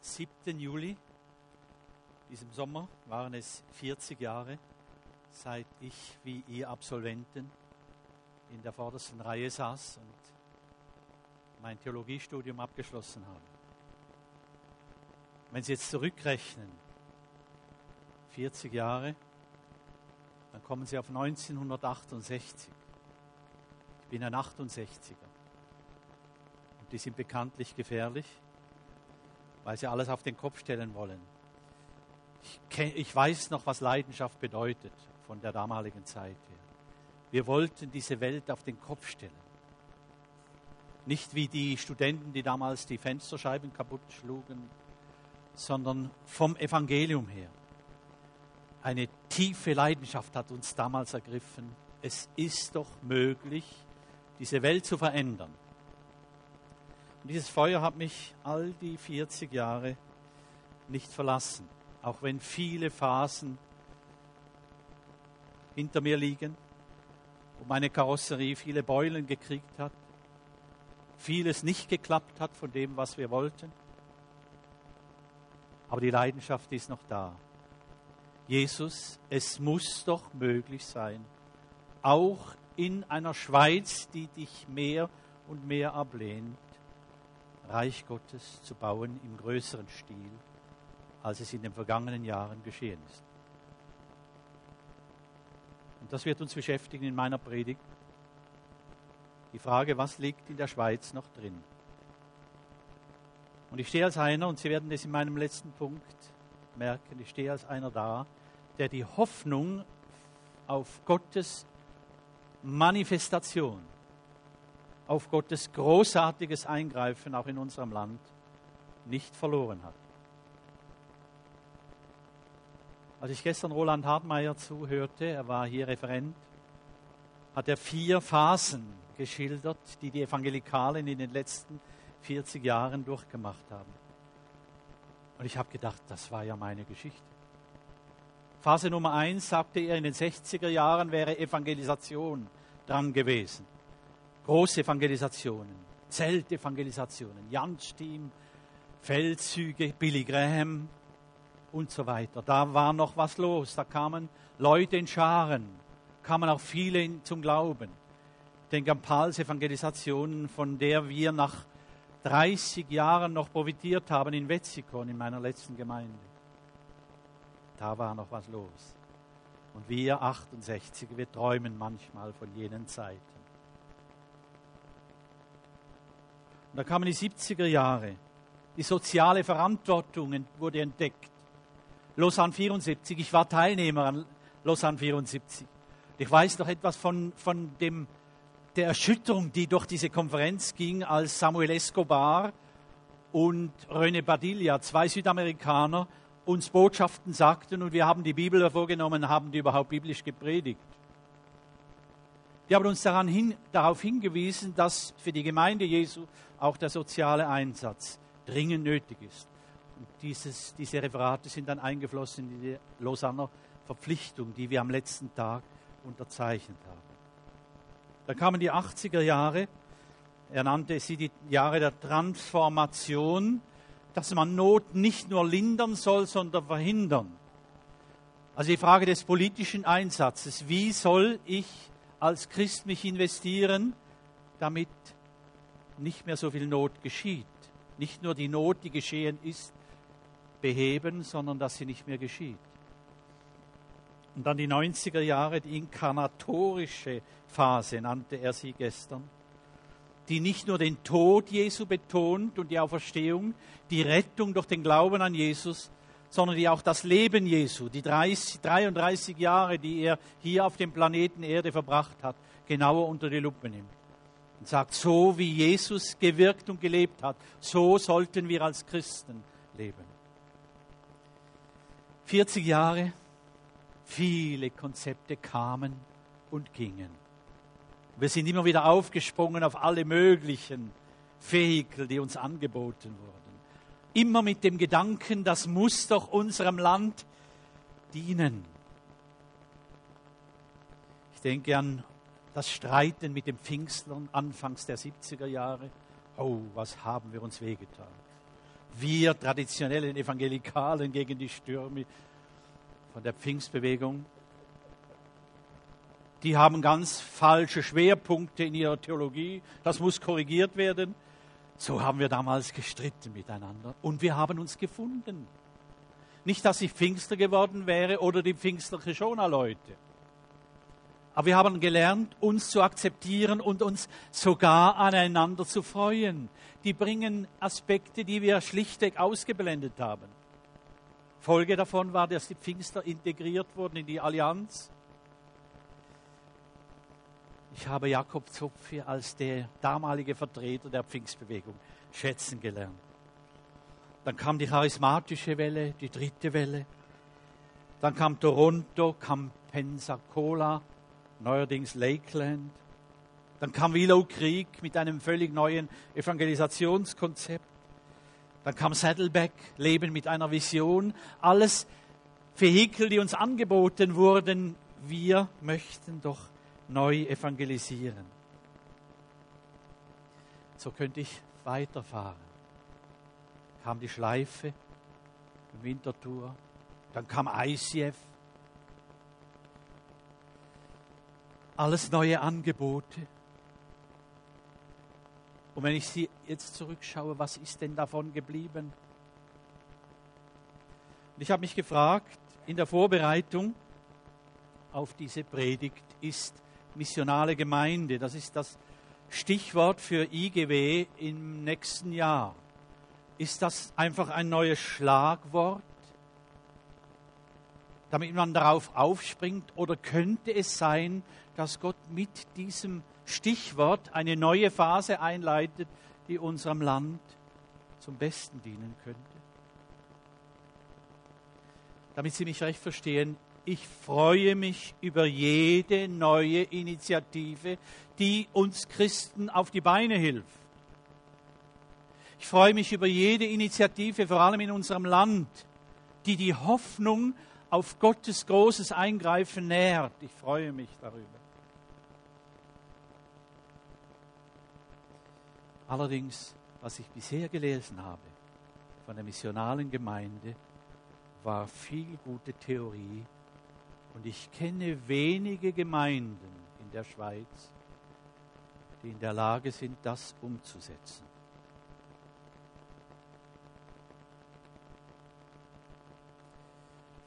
7. Juli, diesem Sommer, waren es 40 Jahre, seit ich wie ihr Absolventen in der vordersten Reihe saß und mein Theologiestudium abgeschlossen habe. Wenn Sie jetzt zurückrechnen, 40 Jahre, dann kommen Sie auf 1968. Ich bin ein 68er. Und die sind bekanntlich gefährlich weil sie alles auf den Kopf stellen wollen. Ich, ich weiß noch, was Leidenschaft bedeutet von der damaligen Zeit her. Wir wollten diese Welt auf den Kopf stellen. Nicht wie die Studenten, die damals die Fensterscheiben kaputt schlugen, sondern vom Evangelium her. Eine tiefe Leidenschaft hat uns damals ergriffen. Es ist doch möglich, diese Welt zu verändern. Und dieses Feuer hat mich all die 40 Jahre nicht verlassen, auch wenn viele Phasen hinter mir liegen, wo meine Karosserie viele Beulen gekriegt hat, vieles nicht geklappt hat von dem, was wir wollten. Aber die Leidenschaft ist noch da. Jesus, es muss doch möglich sein, auch in einer Schweiz, die dich mehr und mehr ablehnt, Reich Gottes zu bauen im größeren Stil, als es in den vergangenen Jahren geschehen ist. Und das wird uns beschäftigen in meiner Predigt. Die Frage, was liegt in der Schweiz noch drin? Und ich stehe als einer, und Sie werden es in meinem letzten Punkt merken, ich stehe als einer da, der die Hoffnung auf Gottes Manifestation auf Gottes großartiges Eingreifen auch in unserem Land nicht verloren hat. Als ich gestern Roland Hartmeier zuhörte, er war hier Referent, hat er vier Phasen geschildert, die die Evangelikalen in den letzten 40 Jahren durchgemacht haben. Und ich habe gedacht, das war ja meine Geschichte. Phase Nummer eins, sagte er, in den 60er Jahren wäre Evangelisation dran gewesen große Evangelisationen, Zeltevangelisationen, Jansteam, Feldzüge, Billy Graham und so weiter. Da war noch was los. Da kamen Leute in Scharen, kamen auch viele zum Glauben. Den Gampals Evangelisationen, von der wir nach 30 Jahren noch profitiert haben in Wetzikon, in meiner letzten Gemeinde. Da war noch was los. Und wir 68, wir träumen manchmal von jenen Zeiten. Und da kamen die 70er Jahre. Die soziale Verantwortung wurde entdeckt. Lausanne 74. Ich war Teilnehmer an Lausanne 74. Ich weiß noch etwas von, von dem, der Erschütterung, die durch diese Konferenz ging, als Samuel Escobar und René Badilla, zwei Südamerikaner, uns Botschaften sagten und wir haben die Bibel hervorgenommen, haben die überhaupt biblisch gepredigt. Die haben uns daran hin, darauf hingewiesen, dass für die Gemeinde Jesu auch der soziale Einsatz dringend nötig ist. Und dieses, diese Referate sind dann eingeflossen in die Lausanner Verpflichtung, die wir am letzten Tag unterzeichnet haben. Da kamen die 80er Jahre. Er nannte sie die Jahre der Transformation, dass man Not nicht nur lindern soll, sondern verhindern. Also die Frage des politischen Einsatzes. Wie soll ich als Christ mich investieren, damit nicht mehr so viel Not geschieht. Nicht nur die Not, die geschehen ist, beheben, sondern dass sie nicht mehr geschieht. Und dann die 90er Jahre, die inkarnatorische Phase nannte er sie gestern, die nicht nur den Tod Jesu betont und die Auferstehung, die Rettung durch den Glauben an Jesus, sondern die auch das Leben Jesu, die 30, 33 Jahre, die er hier auf dem Planeten Erde verbracht hat, genauer unter die Lupe nimmt. Und sagt, so wie Jesus gewirkt und gelebt hat, so sollten wir als Christen leben. 40 Jahre, viele Konzepte kamen und gingen. Wir sind immer wieder aufgesprungen auf alle möglichen Vehikel, die uns angeboten wurden immer mit dem Gedanken, das muss doch unserem Land dienen. Ich denke an das Streiten mit den Pfingstlern anfangs der 70er Jahre. Oh, was haben wir uns wehgetan. wir traditionellen Evangelikalen gegen die Stürme von der Pfingstbewegung. Die haben ganz falsche Schwerpunkte in ihrer Theologie. Das muss korrigiert werden. So haben wir damals gestritten miteinander. Und wir haben uns gefunden. Nicht, dass ich Pfingster geworden wäre oder die Pfingstliche Schoner-Leute. Aber wir haben gelernt, uns zu akzeptieren und uns sogar aneinander zu freuen. Die bringen Aspekte, die wir schlichtweg ausgeblendet haben. Folge davon war, dass die Pfingster integriert wurden in die Allianz. Ich habe Jakob Zopf als der damalige Vertreter der Pfingstbewegung schätzen gelernt. Dann kam die charismatische Welle, die dritte Welle. Dann kam Toronto, kam Pensacola, neuerdings Lakeland. Dann kam Willow Creek mit einem völlig neuen Evangelisationskonzept. Dann kam Saddleback, Leben mit einer Vision. Alles Vehikel, die uns angeboten wurden. Wir möchten doch neu evangelisieren. So könnte ich weiterfahren. Kam die Schleife im Wintertour, dann kam ICF. Alles neue Angebote. Und wenn ich sie jetzt zurückschaue, was ist denn davon geblieben? Und ich habe mich gefragt, in der Vorbereitung auf diese Predigt ist missionale Gemeinde. Das ist das Stichwort für IGW im nächsten Jahr. Ist das einfach ein neues Schlagwort, damit man darauf aufspringt? Oder könnte es sein, dass Gott mit diesem Stichwort eine neue Phase einleitet, die unserem Land zum Besten dienen könnte? Damit Sie mich recht verstehen, ich freue mich über jede neue Initiative, die uns Christen auf die Beine hilft. Ich freue mich über jede Initiative, vor allem in unserem Land, die die Hoffnung auf Gottes großes Eingreifen nährt. Ich freue mich darüber. Allerdings, was ich bisher gelesen habe von der missionalen Gemeinde, war viel gute Theorie und ich kenne wenige Gemeinden in der Schweiz, die in der Lage sind, das umzusetzen.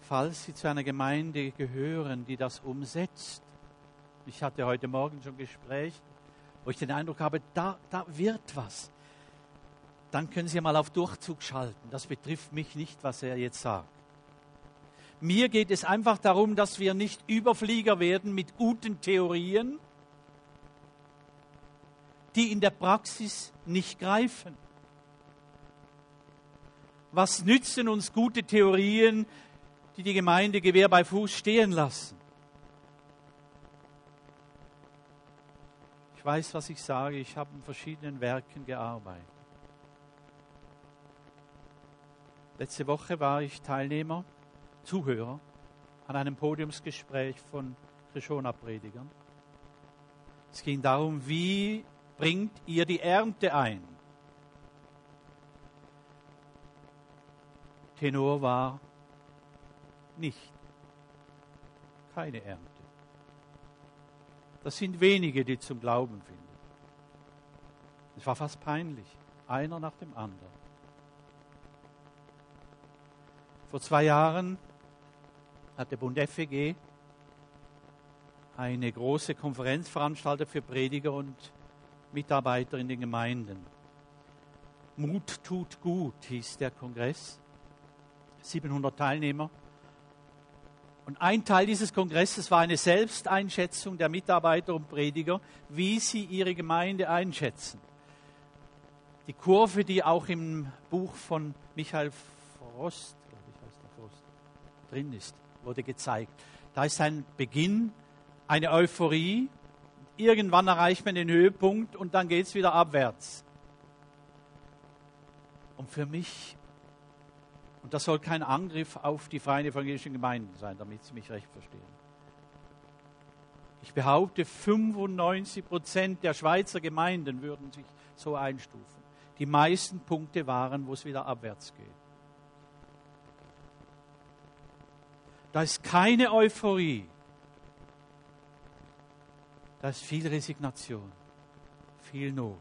Falls Sie zu einer Gemeinde gehören, die das umsetzt, ich hatte heute Morgen schon ein Gespräch, wo ich den Eindruck habe, da, da wird was, dann können Sie mal auf Durchzug schalten. Das betrifft mich nicht, was er jetzt sagt. Mir geht es einfach darum, dass wir nicht Überflieger werden mit guten Theorien, die in der Praxis nicht greifen. Was nützen uns gute Theorien, die die Gemeinde Gewehr bei Fuß stehen lassen? Ich weiß, was ich sage. Ich habe in verschiedenen Werken gearbeitet. Letzte Woche war ich Teilnehmer Zuhörer an einem Podiumsgespräch von Krishona-Predigern. Es ging darum, wie bringt ihr die Ernte ein? Tenor war nicht. Keine Ernte. Das sind wenige, die zum Glauben finden. Es war fast peinlich. Einer nach dem anderen. Vor zwei Jahren hat der Bund FEG eine große Konferenz veranstaltet für Prediger und Mitarbeiter in den Gemeinden. Mut tut gut hieß der Kongress. 700 Teilnehmer. Und ein Teil dieses Kongresses war eine Selbsteinschätzung der Mitarbeiter und Prediger, wie sie ihre Gemeinde einschätzen. Die Kurve, die auch im Buch von Michael Frost, ich, heißt der Frost, drin ist wurde gezeigt. Da ist ein Beginn, eine Euphorie. Irgendwann erreicht man den Höhepunkt und dann geht es wieder abwärts. Und für mich, und das soll kein Angriff auf die freien evangelischen Gemeinden sein, damit Sie mich recht verstehen. Ich behaupte, 95 Prozent der Schweizer Gemeinden würden sich so einstufen. die meisten Punkte waren, wo es wieder abwärts geht. Da ist keine Euphorie. Da ist viel Resignation, viel Not.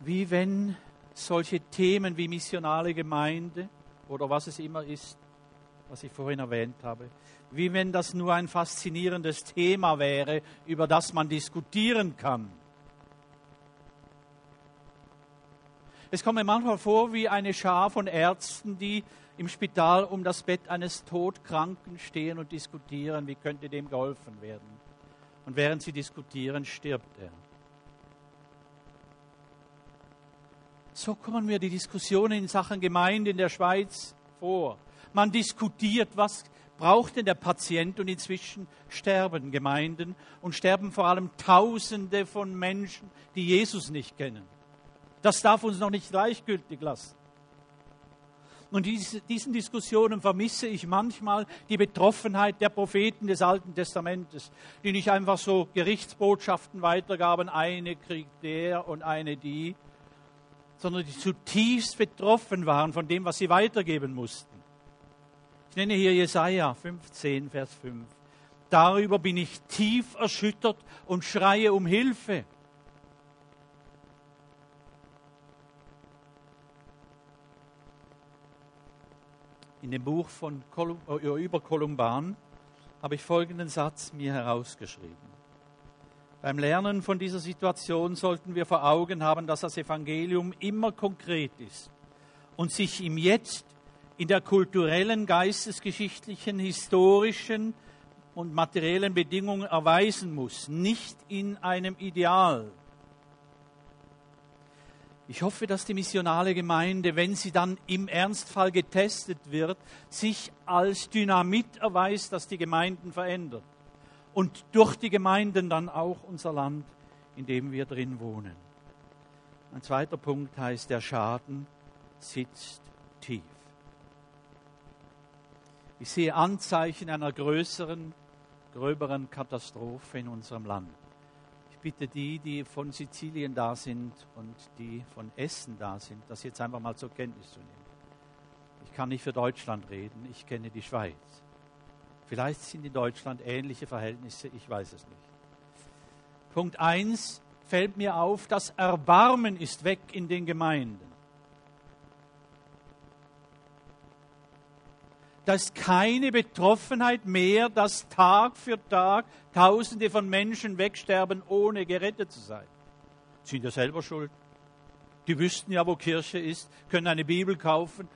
Wie wenn solche Themen wie missionale Gemeinde oder was es immer ist, was ich vorhin erwähnt habe, wie wenn das nur ein faszinierendes Thema wäre, über das man diskutieren kann. Es kommt mir manchmal vor wie eine Schar von Ärzten, die im Spital um das Bett eines Todkranken stehen und diskutieren, wie könnte dem geholfen werden. Und während sie diskutieren, stirbt er. So kommen mir die Diskussionen in Sachen Gemeinde in der Schweiz vor. Man diskutiert, was braucht denn der Patient und inzwischen sterben Gemeinden und sterben vor allem Tausende von Menschen, die Jesus nicht kennen. Das darf uns noch nicht gleichgültig lassen. Und diese, diesen Diskussionen vermisse ich manchmal die Betroffenheit der Propheten des Alten Testamentes, die nicht einfach so Gerichtsbotschaften weitergaben, eine kriegt der und eine die, sondern die zutiefst betroffen waren von dem, was sie weitergeben mussten. Ich nenne hier Jesaja 15, Vers 5. Darüber bin ich tief erschüttert und schreie um Hilfe. In dem Buch von Kolum, äh, über Kolumban habe ich folgenden Satz mir herausgeschrieben. Beim Lernen von dieser Situation sollten wir vor Augen haben, dass das Evangelium immer konkret ist und sich im Jetzt in der kulturellen, geistesgeschichtlichen, historischen und materiellen Bedingungen erweisen muss, nicht in einem Ideal. Ich hoffe, dass die missionale Gemeinde, wenn sie dann im Ernstfall getestet wird, sich als Dynamit erweist, das die Gemeinden verändert. Und durch die Gemeinden dann auch unser Land, in dem wir drin wohnen. Ein zweiter Punkt heißt, der Schaden sitzt tief. Ich sehe Anzeichen einer größeren, gröberen Katastrophe in unserem Land. Bitte die, die von Sizilien da sind und die von Essen da sind, das jetzt einfach mal zur Kenntnis zu nehmen. Ich kann nicht für Deutschland reden, ich kenne die Schweiz. Vielleicht sind in Deutschland ähnliche Verhältnisse, ich weiß es nicht. Punkt 1 fällt mir auf, das Erbarmen ist weg in den Gemeinden. Da ist keine Betroffenheit mehr, dass Tag für Tag Tausende von Menschen wegsterben, ohne gerettet zu sein. Sind ja selber schuld. Die wüssten ja, wo Kirche ist, können eine Bibel kaufen.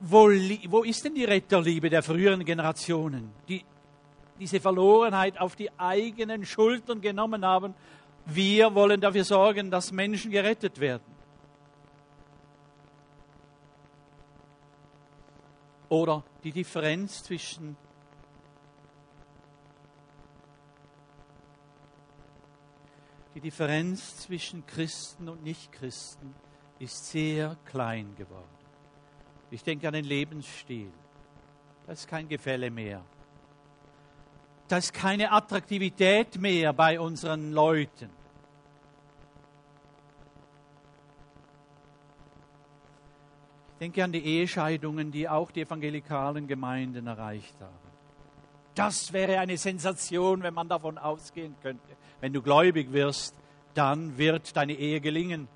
Wo, wo ist denn die Retterliebe der früheren Generationen, die diese Verlorenheit auf die eigenen Schultern genommen haben? Wir wollen dafür sorgen, dass Menschen gerettet werden. Oder die Differenz zwischen die Differenz zwischen Christen und Nichtchristen ist sehr klein geworden. Ich denke an den Lebensstil. Da ist kein Gefälle mehr. Da ist keine Attraktivität mehr bei unseren Leuten. Denke an die Ehescheidungen, die auch die evangelikalen Gemeinden erreicht haben. Das wäre eine Sensation, wenn man davon ausgehen könnte. Wenn du gläubig wirst, dann wird deine Ehe gelingen.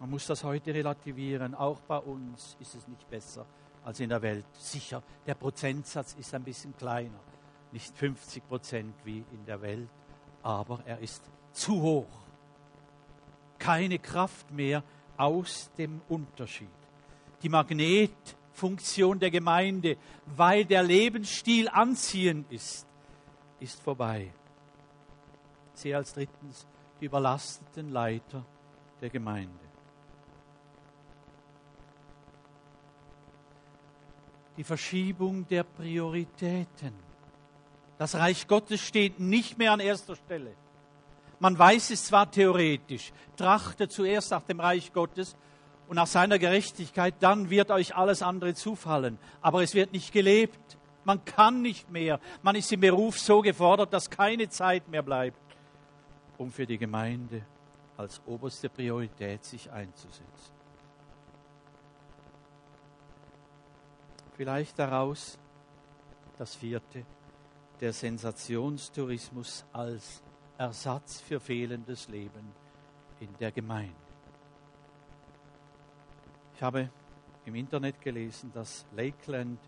Man muss das heute relativieren. Auch bei uns ist es nicht besser als in der Welt. Sicher, der Prozentsatz ist ein bisschen kleiner. Nicht 50 Prozent wie in der Welt, aber er ist zu hoch keine Kraft mehr aus dem Unterschied. Die Magnetfunktion der Gemeinde, weil der Lebensstil anziehend ist, ist vorbei. Sehe als drittens die überlasteten Leiter der Gemeinde. Die Verschiebung der Prioritäten. Das Reich Gottes steht nicht mehr an erster Stelle. Man weiß es zwar theoretisch, trachte zuerst nach dem Reich Gottes und nach seiner Gerechtigkeit, dann wird euch alles andere zufallen. Aber es wird nicht gelebt. Man kann nicht mehr. Man ist im Beruf so gefordert, dass keine Zeit mehr bleibt, um für die Gemeinde als oberste Priorität sich einzusetzen. Vielleicht daraus das vierte, der Sensationstourismus als Ersatz für fehlendes Leben in der Gemeinde. Ich habe im Internet gelesen, dass Lakeland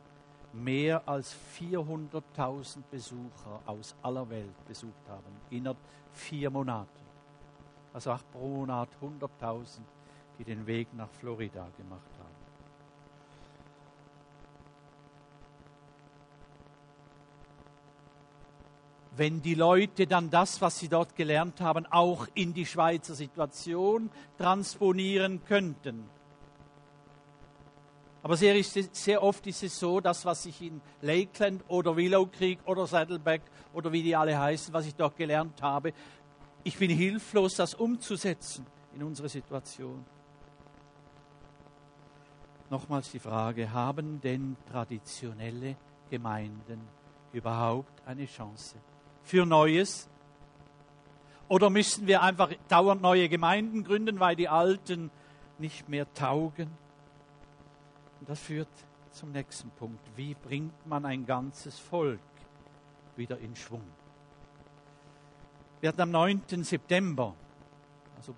mehr als 400.000 Besucher aus aller Welt besucht haben, innerhalb vier Monaten. Also auch pro Monat 100.000, die den Weg nach Florida gemacht haben. Wenn die Leute dann das, was sie dort gelernt haben, auch in die Schweizer Situation transponieren könnten. Aber sehr, sehr, oft ist es so, dass was ich in Lakeland oder Willow Creek oder Saddleback oder wie die alle heißen, was ich dort gelernt habe, ich bin hilflos, das umzusetzen in unsere Situation. Nochmals die Frage, haben denn traditionelle Gemeinden überhaupt eine Chance für Neues? Oder müssen wir einfach dauernd neue Gemeinden gründen, weil die alten nicht mehr taugen? Und das führt zum nächsten Punkt. Wie bringt man ein ganzes Volk wieder in Schwung? Wir hatten am 9. September, also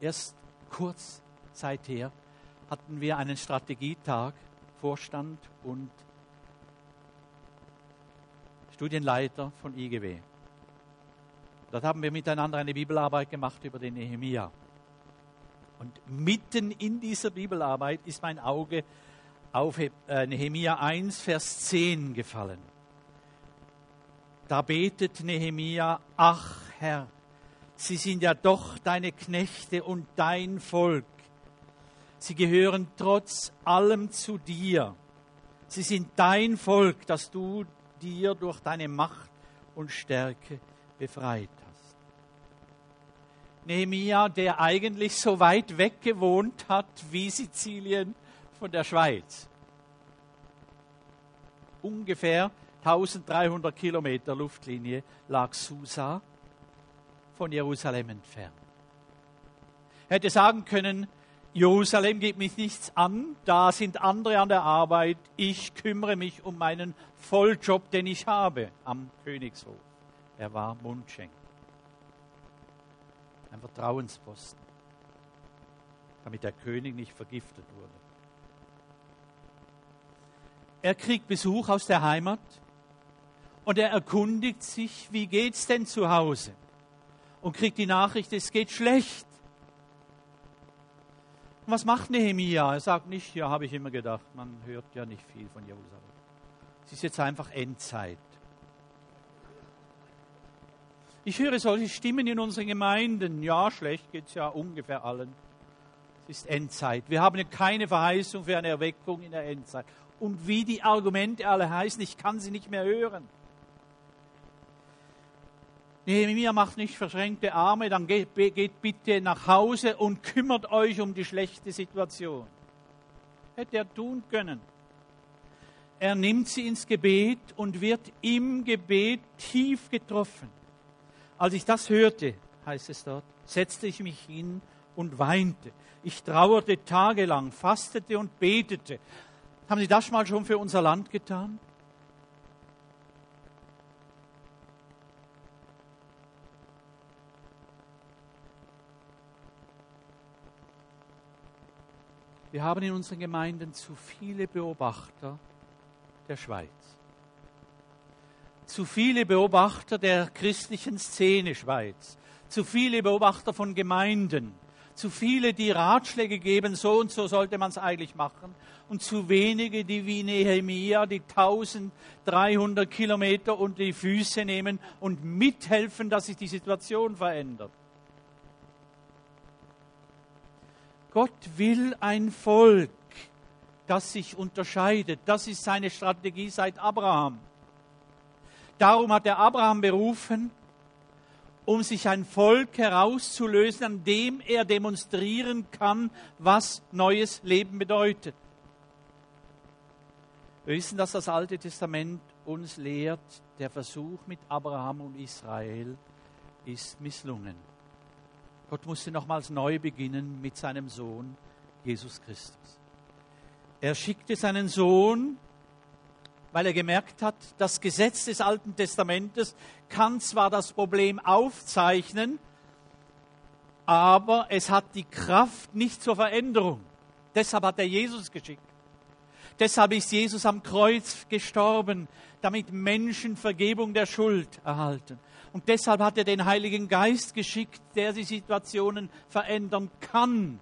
erst kurz seither, hatten wir einen Strategietag, Vorstand und Studienleiter von IGW. Dort haben wir miteinander eine Bibelarbeit gemacht über den Nehemia. Und mitten in dieser Bibelarbeit ist mein Auge auf äh, Nehemia 1, Vers 10 gefallen. Da betet Nehemia, ach Herr, sie sind ja doch deine Knechte und dein Volk. Sie gehören trotz allem zu dir. Sie sind dein Volk, das du dir durch deine Macht und Stärke befreit hast. Nehemia, der eigentlich so weit weg gewohnt hat wie Sizilien von der Schweiz. Ungefähr 1300 Kilometer Luftlinie lag Susa von Jerusalem entfernt. Er hätte sagen können, Jerusalem geht mich nichts an, da sind andere an der Arbeit, ich kümmere mich um meinen Volljob, den ich habe am Königshof. Er war Mundschenk. Ein Vertrauensposten, damit der König nicht vergiftet wurde. Er kriegt Besuch aus der Heimat und er erkundigt sich, wie geht's denn zu Hause? Und kriegt die Nachricht, es geht schlecht. Und was macht Nehemia? Er sagt nicht, ja, habe ich immer gedacht, man hört ja nicht viel von Jerusalem. Es ist jetzt einfach Endzeit. Ich höre solche Stimmen in unseren Gemeinden. Ja, schlecht geht es ja ungefähr allen. Es ist Endzeit. Wir haben keine Verheißung für eine Erweckung in der Endzeit. Und wie die Argumente alle heißen, ich kann sie nicht mehr hören. Nehemiah macht nicht verschränkte Arme, dann geht, geht bitte nach Hause und kümmert euch um die schlechte Situation. Hätte er tun können. Er nimmt sie ins Gebet und wird im Gebet tief getroffen. Als ich das hörte, heißt es dort, setzte ich mich hin und weinte. Ich trauerte tagelang, fastete und betete. Haben Sie das mal schon für unser Land getan? Wir haben in unseren Gemeinden zu viele Beobachter der Schweiz. Zu viele Beobachter der christlichen Szene Schweiz. Zu viele Beobachter von Gemeinden. Zu viele, die Ratschläge geben, so und so sollte man es eigentlich machen. Und zu wenige, die wie Nehemia die 1300 Kilometer unter die Füße nehmen und mithelfen, dass sich die Situation verändert. Gott will ein Volk, das sich unterscheidet. Das ist seine Strategie seit Abraham. Darum hat er Abraham berufen um sich ein Volk herauszulösen, an dem er demonstrieren kann, was neues Leben bedeutet. Wir wissen, dass das Alte Testament uns lehrt, der Versuch mit Abraham und Israel ist misslungen. Gott musste nochmals neu beginnen mit seinem Sohn Jesus Christus. Er schickte seinen Sohn, weil er gemerkt hat, das Gesetz des Alten Testamentes kann zwar das Problem aufzeichnen, aber es hat die Kraft nicht zur Veränderung. Deshalb hat er Jesus geschickt. Deshalb ist Jesus am Kreuz gestorben, damit Menschen Vergebung der Schuld erhalten. Und deshalb hat er den Heiligen Geist geschickt, der die Situationen verändern kann.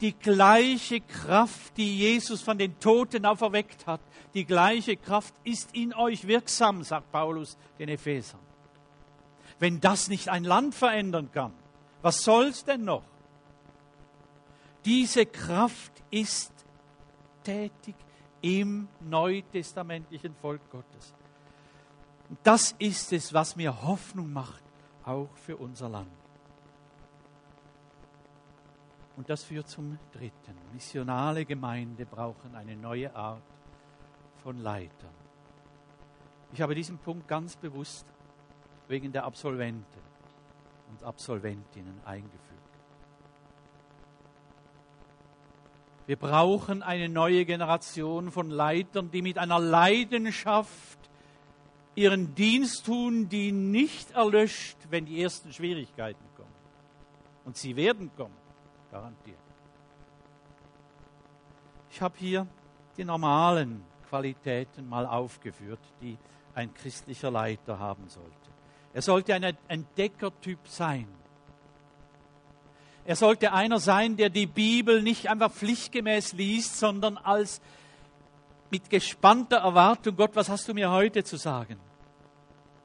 Die gleiche Kraft, die Jesus von den Toten auferweckt hat, die gleiche Kraft ist in euch wirksam, sagt Paulus den Ephesern. Wenn das nicht ein Land verändern kann, was soll's denn noch? Diese Kraft ist tätig im neutestamentlichen Volk Gottes. Und das ist es, was mir Hoffnung macht, auch für unser Land. Und das führt zum dritten. Missionale Gemeinde brauchen eine neue Art von Leitern. Ich habe diesen Punkt ganz bewusst wegen der Absolventen und Absolventinnen eingeführt. Wir brauchen eine neue Generation von Leitern, die mit einer Leidenschaft ihren Dienst tun, die nicht erlöscht, wenn die ersten Schwierigkeiten kommen. Und sie werden kommen, garantiert. Ich habe hier die normalen Qualitäten mal aufgeführt, die ein christlicher Leiter haben sollte. Er sollte ein Entdeckertyp sein. Er sollte einer sein, der die Bibel nicht einfach pflichtgemäß liest, sondern als mit gespannter Erwartung, Gott, was hast du mir heute zu sagen?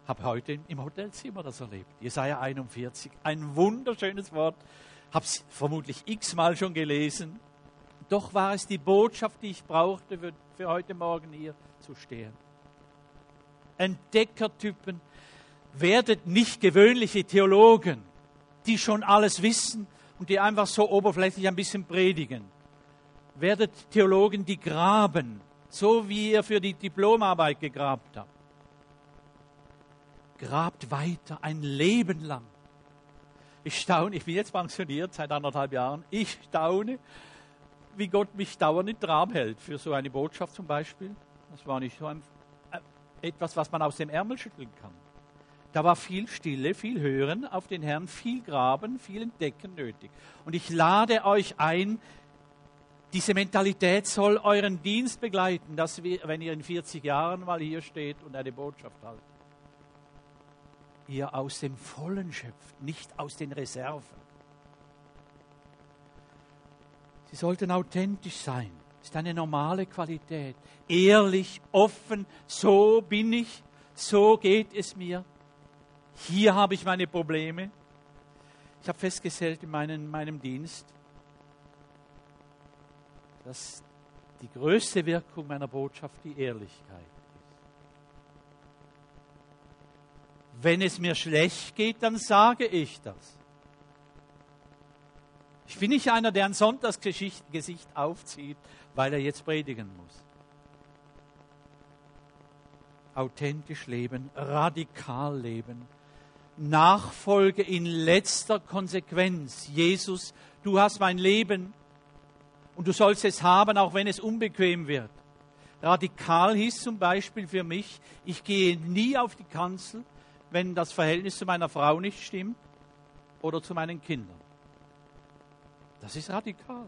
Habe heute im Hotelzimmer das erlebt. Jesaja 41, ein wunderschönes Wort. Habe es vermutlich x-mal schon gelesen. Doch war es die Botschaft, die ich brauchte, für, für heute Morgen hier zu stehen. Entdeckertypen, werdet nicht gewöhnliche Theologen, die schon alles wissen und die einfach so oberflächlich ein bisschen predigen. Werdet Theologen, die graben, so wie ihr für die Diplomarbeit gegrabt habt. Grabt weiter ein Leben lang. Ich staune, ich bin jetzt pensioniert seit anderthalb Jahren, ich staune, wie Gott mich dauernd in Trab hält für so eine Botschaft zum Beispiel. Das war nicht so ein, äh, etwas, was man aus dem Ärmel schütteln kann. Da war viel Stille, viel Hören auf den Herrn, viel Graben, viel Entdecken nötig. Und ich lade euch ein, diese Mentalität soll euren Dienst begleiten, dass wir, wenn ihr in 40 Jahren mal hier steht und eine Botschaft haltet, ihr aus dem Vollen schöpft, nicht aus den Reserven. Sie sollten authentisch sein. Das ist eine normale Qualität. Ehrlich, offen, so bin ich, so geht es mir. Hier habe ich meine Probleme. Ich habe festgestellt in meinem, meinem Dienst, dass die größte Wirkung meiner Botschaft die Ehrlichkeit ist. Wenn es mir schlecht geht, dann sage ich das. Ich bin nicht einer, der ein Sonntagsgesicht aufzieht, weil er jetzt predigen muss. Authentisch leben, radikal leben, Nachfolge in letzter Konsequenz. Jesus, du hast mein Leben und du sollst es haben, auch wenn es unbequem wird. Radikal hieß zum Beispiel für mich, ich gehe nie auf die Kanzel, wenn das Verhältnis zu meiner Frau nicht stimmt oder zu meinen Kindern. Das ist radikal.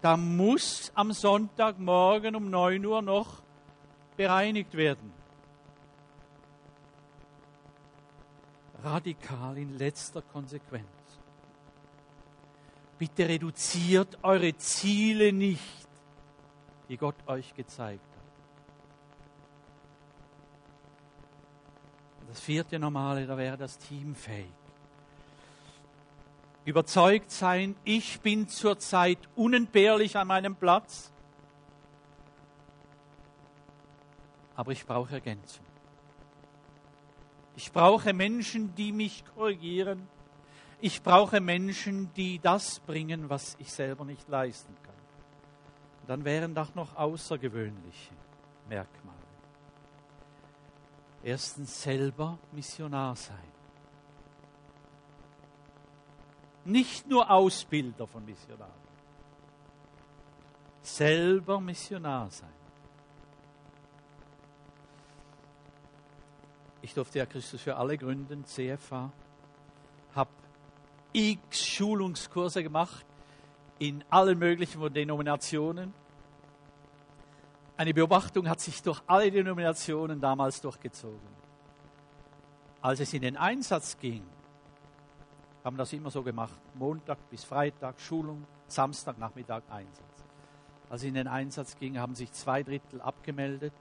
Da muss am Sonntagmorgen um 9 Uhr noch bereinigt werden. Radikal in letzter Konsequenz. Bitte reduziert eure Ziele nicht, die Gott euch gezeigt hat. Das vierte Normale, da wäre das Team fähig. Überzeugt sein, ich bin zurzeit unentbehrlich an meinem Platz, aber ich brauche Ergänzung. Ich brauche Menschen, die mich korrigieren. Ich brauche Menschen, die das bringen, was ich selber nicht leisten kann. Und dann wären doch noch außergewöhnliche Merkmale. Erstens selber Missionar sein. Nicht nur Ausbilder von Missionaren. Selber Missionar sein. Ich durfte ja Christus für alle gründen, CFA, habe x Schulungskurse gemacht in allen möglichen Denominationen. Eine Beobachtung hat sich durch alle Denominationen damals durchgezogen. Als es in den Einsatz ging, haben das immer so gemacht. Montag bis Freitag Schulung, Samstag Nachmittag Einsatz. Als es in den Einsatz ging, haben sich zwei Drittel abgemeldet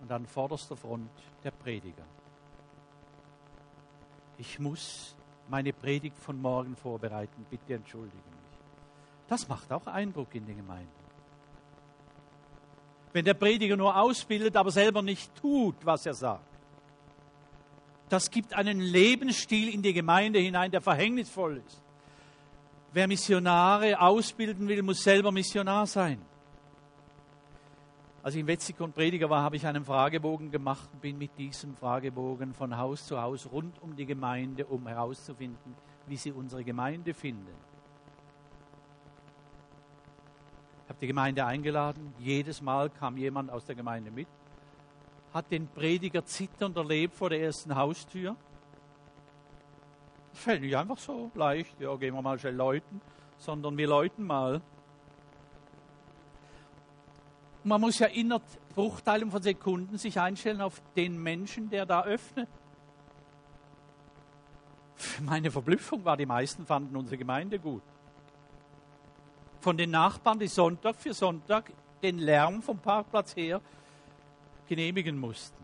und an vorderster Front der Prediger. Ich muss meine Predigt von morgen vorbereiten, bitte entschuldige mich. Das macht auch Eindruck in den Gemeinden. Wenn der Prediger nur ausbildet, aber selber nicht tut, was er sagt. Das gibt einen Lebensstil in die Gemeinde hinein, der verhängnisvoll ist. Wer Missionare ausbilden will, muss selber Missionar sein. Als ich in Wetzikon Prediger war, habe ich einen Fragebogen gemacht und bin mit diesem Fragebogen von Haus zu Haus rund um die Gemeinde, um herauszufinden, wie sie unsere Gemeinde finden. Ich habe die Gemeinde eingeladen. Jedes Mal kam jemand aus der Gemeinde mit, hat den Prediger zitternd erlebt vor der ersten Haustür. Das fällt nicht einfach so leicht, ja, gehen wir mal schnell läuten, sondern wir läuten mal man muss ja innerhalb Bruchteilen von Sekunden sich einstellen auf den Menschen, der da öffnet. Meine Verblüffung war, die meisten fanden unsere Gemeinde gut. Von den Nachbarn, die Sonntag für Sonntag den Lärm vom Parkplatz her genehmigen mussten.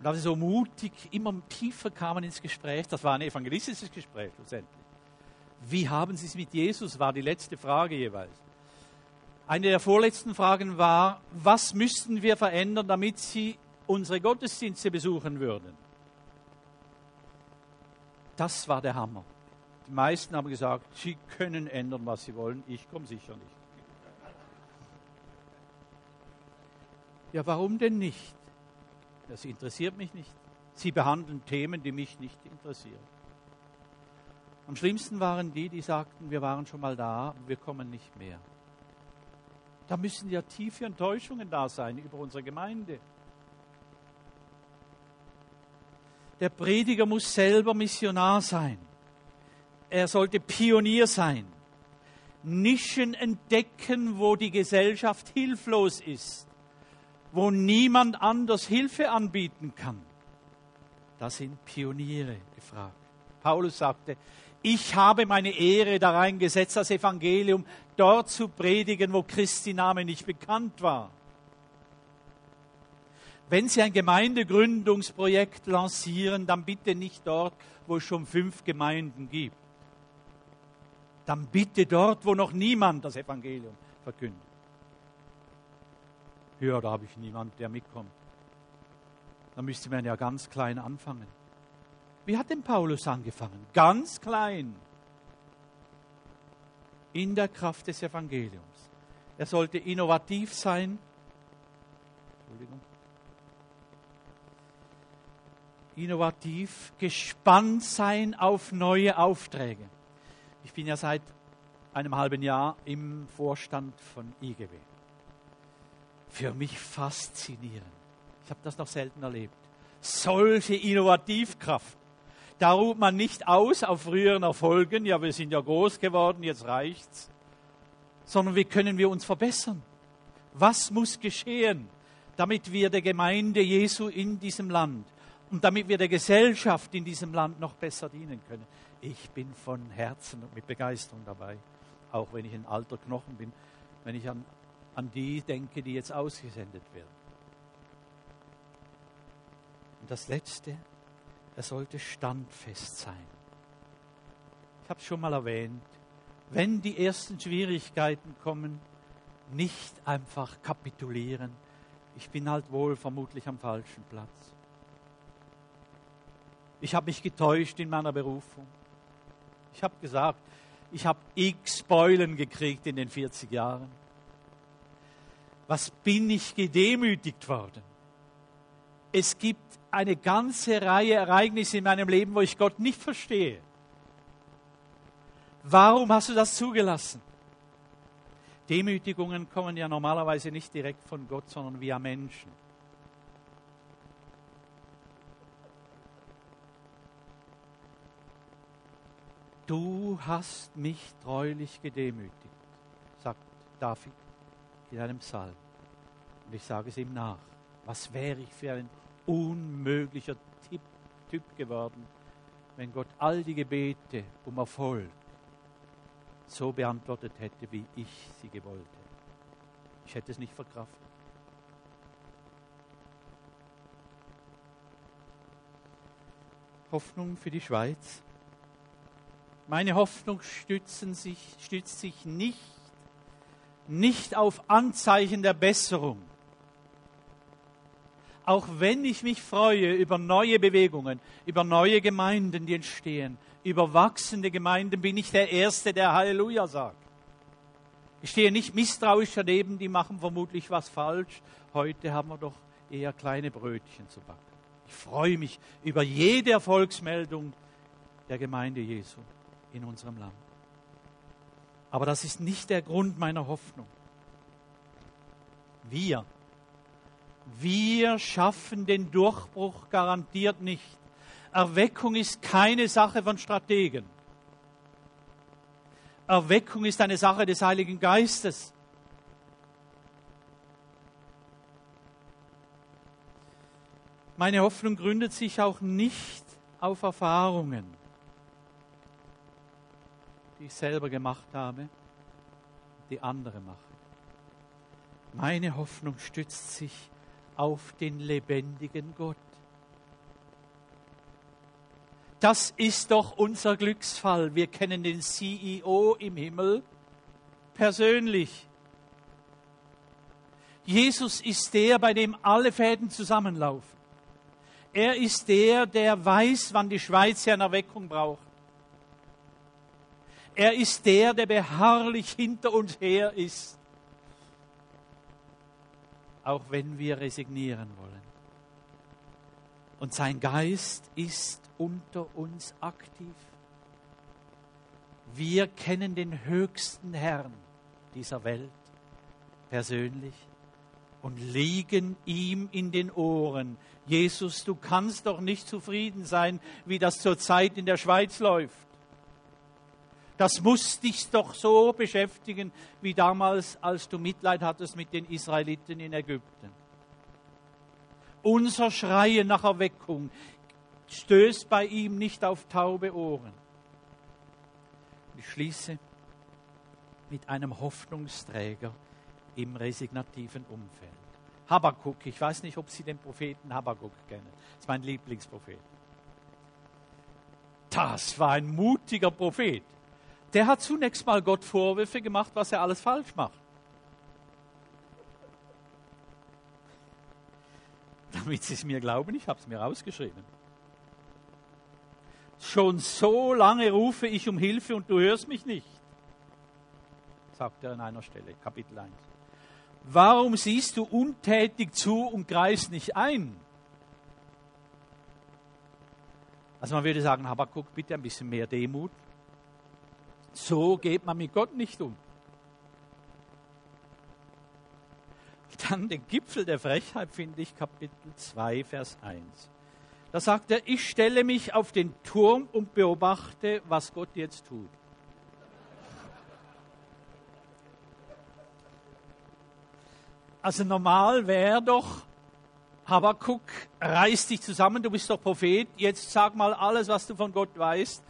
Und als sie so mutig immer tiefer kamen ins Gespräch, das war ein evangelistisches Gespräch schlussendlich. Wie haben Sie es mit Jesus, war die letzte Frage jeweils. Eine der vorletzten Fragen war, was müssten wir verändern, damit Sie unsere Gottesdienste besuchen würden? Das war der Hammer. Die meisten haben gesagt, Sie können ändern, was Sie wollen, ich komme sicher nicht. Ja, warum denn nicht? Das interessiert mich nicht. Sie behandeln Themen, die mich nicht interessieren. Am schlimmsten waren die, die sagten, wir waren schon mal da, wir kommen nicht mehr. Da müssen ja tiefe Enttäuschungen da sein über unsere Gemeinde. Der Prediger muss selber Missionar sein. Er sollte Pionier sein. Nischen entdecken, wo die Gesellschaft hilflos ist, wo niemand anders Hilfe anbieten kann. Da sind Pioniere gefragt. Paulus sagte, ich habe meine Ehre da reingesetzt, das Evangelium dort zu predigen, wo Christi Name nicht bekannt war. Wenn Sie ein Gemeindegründungsprojekt lancieren, dann bitte nicht dort, wo es schon fünf Gemeinden gibt. Dann bitte dort, wo noch niemand das Evangelium verkündet. Ja, da habe ich niemand, der mitkommt. Da müsste man ja ganz klein anfangen. Wie hat denn Paulus angefangen? Ganz klein. In der Kraft des Evangeliums. Er sollte innovativ sein. Entschuldigung. Innovativ, gespannt sein auf neue Aufträge. Ich bin ja seit einem halben Jahr im Vorstand von IGW. Für mich faszinierend. Ich habe das noch selten erlebt. Solche Innovativkraft. Da ruht man nicht aus auf früheren Erfolgen, ja, wir sind ja groß geworden, jetzt reicht's, sondern wie können wir uns verbessern? Was muss geschehen, damit wir der Gemeinde Jesu in diesem Land und damit wir der Gesellschaft in diesem Land noch besser dienen können? Ich bin von Herzen und mit Begeisterung dabei, auch wenn ich ein alter Knochen bin, wenn ich an, an die denke, die jetzt ausgesendet werden. Und das Letzte, er sollte standfest sein. Ich habe es schon mal erwähnt, wenn die ersten Schwierigkeiten kommen, nicht einfach kapitulieren. Ich bin halt wohl vermutlich am falschen Platz. Ich habe mich getäuscht in meiner Berufung. Ich habe gesagt, ich habe x Beulen gekriegt in den 40 Jahren. Was bin ich gedemütigt worden? Es gibt eine ganze Reihe Ereignisse in meinem Leben, wo ich Gott nicht verstehe. Warum hast du das zugelassen? Demütigungen kommen ja normalerweise nicht direkt von Gott, sondern via Menschen. Du hast mich treulich gedemütigt, sagt David in einem Psalm. Und ich sage es ihm nach. Was wäre ich für ein unmöglicher Typ, typ geworden, wenn Gott all die Gebete um Erfolg so beantwortet hätte, wie ich sie gewollt hätte. Ich hätte es nicht verkraftet. Hoffnung für die Schweiz. Meine Hoffnung stützen sich, stützt sich nicht, nicht auf Anzeichen der Besserung. Auch wenn ich mich freue über neue Bewegungen, über neue Gemeinden, die entstehen, über wachsende Gemeinden, bin ich der Erste, der Halleluja sagt. Ich stehe nicht misstrauisch daneben, die machen vermutlich was falsch. Heute haben wir doch eher kleine Brötchen zu backen. Ich freue mich über jede Erfolgsmeldung der Gemeinde Jesu in unserem Land. Aber das ist nicht der Grund meiner Hoffnung. Wir, wir schaffen den Durchbruch garantiert nicht. Erweckung ist keine Sache von Strategen. Erweckung ist eine Sache des Heiligen Geistes. Meine Hoffnung gründet sich auch nicht auf Erfahrungen die ich selber gemacht habe, die andere machen. Meine Hoffnung stützt sich auf den lebendigen Gott. Das ist doch unser Glücksfall. Wir kennen den CEO im Himmel persönlich. Jesus ist der, bei dem alle Fäden zusammenlaufen. Er ist der, der weiß, wann die Schweiz eine Erweckung braucht. Er ist der, der beharrlich hinter uns her ist, auch wenn wir resignieren wollen. Und sein Geist ist unter uns aktiv. Wir kennen den höchsten Herrn dieser Welt persönlich und liegen ihm in den Ohren. Jesus, du kannst doch nicht zufrieden sein, wie das zurzeit in der Schweiz läuft. Das muss dich doch so beschäftigen wie damals, als du Mitleid hattest mit den Israeliten in Ägypten. Unser Schreien nach Erweckung stößt bei ihm nicht auf taube Ohren. Ich schließe mit einem Hoffnungsträger im resignativen Umfeld. Habakkuk, ich weiß nicht, ob Sie den Propheten Habakkuk kennen. Das ist mein Lieblingsprophet. Das war ein mutiger Prophet der hat zunächst mal Gott Vorwürfe gemacht, was er alles falsch macht. Damit Sie es mir glauben, ich habe es mir rausgeschrieben. Schon so lange rufe ich um Hilfe und du hörst mich nicht, sagt er an einer Stelle, Kapitel 1. Warum siehst du untätig zu und greifst nicht ein? Also man würde sagen, Habakkuk, bitte ein bisschen mehr Demut. So geht man mit Gott nicht um. Dann den Gipfel der Frechheit finde ich Kapitel 2, Vers 1. Da sagt er, ich stelle mich auf den Turm und beobachte, was Gott jetzt tut. Also normal wäre doch, Habakuk, reiß dich zusammen, du bist doch Prophet, jetzt sag mal alles, was du von Gott weißt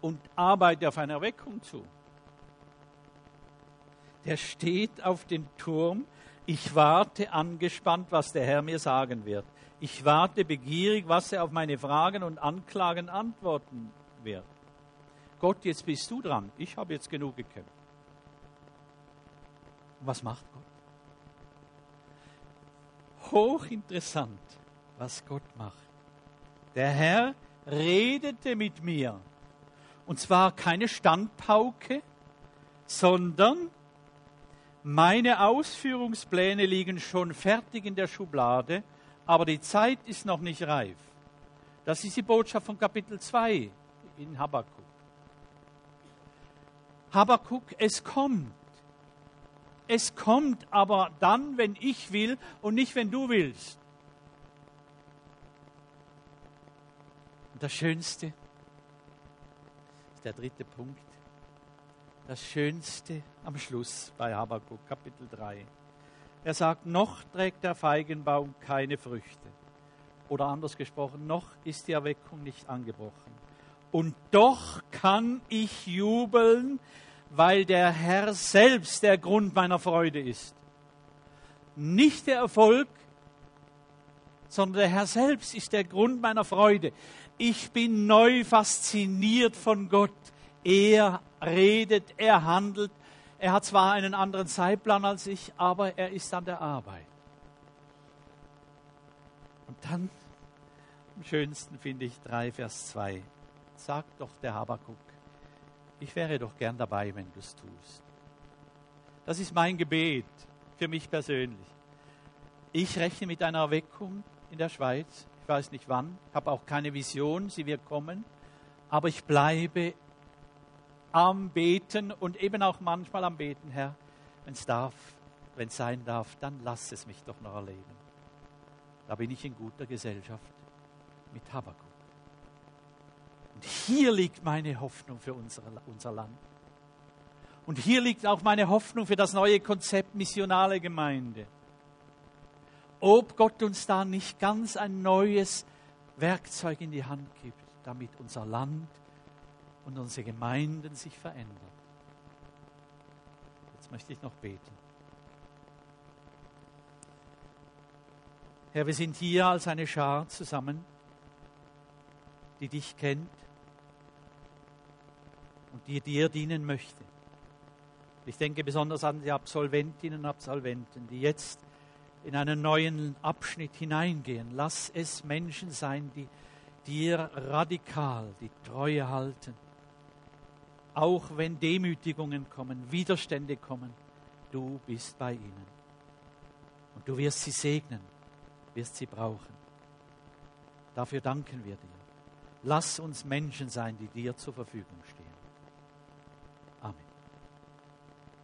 und arbeite auf eine Erweckung zu. Der steht auf dem Turm. Ich warte angespannt, was der Herr mir sagen wird. Ich warte begierig, was er auf meine Fragen und Anklagen antworten wird. Gott, jetzt bist du dran. Ich habe jetzt genug gekämpft. was macht Gott? Hochinteressant, was Gott macht. Der Herr redete mit mir. Und zwar keine Standpauke, sondern meine Ausführungspläne liegen schon fertig in der Schublade, aber die Zeit ist noch nicht reif. Das ist die Botschaft von Kapitel 2 in Habakkuk. Habakkuk, es kommt. Es kommt aber dann, wenn ich will und nicht, wenn du willst. Und das Schönste der dritte Punkt. Das Schönste am Schluss bei Habakkuk, Kapitel 3. Er sagt, noch trägt der Feigenbaum keine Früchte. Oder anders gesprochen, noch ist die Erweckung nicht angebrochen. Und doch kann ich jubeln, weil der Herr selbst der Grund meiner Freude ist. Nicht der Erfolg, sondern der Herr selbst ist der Grund meiner Freude. Ich bin neu fasziniert von Gott. Er redet, er handelt. Er hat zwar einen anderen Zeitplan als ich, aber er ist an der Arbeit. Und dann, am schönsten finde ich 3, Vers 2, sagt doch der Habakuk, ich wäre doch gern dabei, wenn du es tust. Das ist mein Gebet für mich persönlich. Ich rechne mit einer Erweckung in der Schweiz. Ich weiß nicht wann, habe auch keine Vision, sie wird kommen. Aber ich bleibe am Beten und eben auch manchmal am Beten, Herr, wenn es darf, wenn es sein darf, dann lass es mich doch noch erleben. Da bin ich in guter Gesellschaft mit Habakkuk. Und hier liegt meine Hoffnung für unser, unser Land. Und hier liegt auch meine Hoffnung für das neue Konzept missionale Gemeinde. Ob Gott uns da nicht ganz ein neues Werkzeug in die Hand gibt, damit unser Land und unsere Gemeinden sich verändern. Jetzt möchte ich noch beten. Herr, wir sind hier als eine Schar zusammen, die dich kennt und die dir dienen möchte. Ich denke besonders an die Absolventinnen und Absolventen, die jetzt in einen neuen Abschnitt hineingehen. Lass es Menschen sein, die dir radikal die Treue halten. Auch wenn Demütigungen kommen, Widerstände kommen, du bist bei ihnen. Und du wirst sie segnen, wirst sie brauchen. Dafür danken wir dir. Lass uns Menschen sein, die dir zur Verfügung stehen.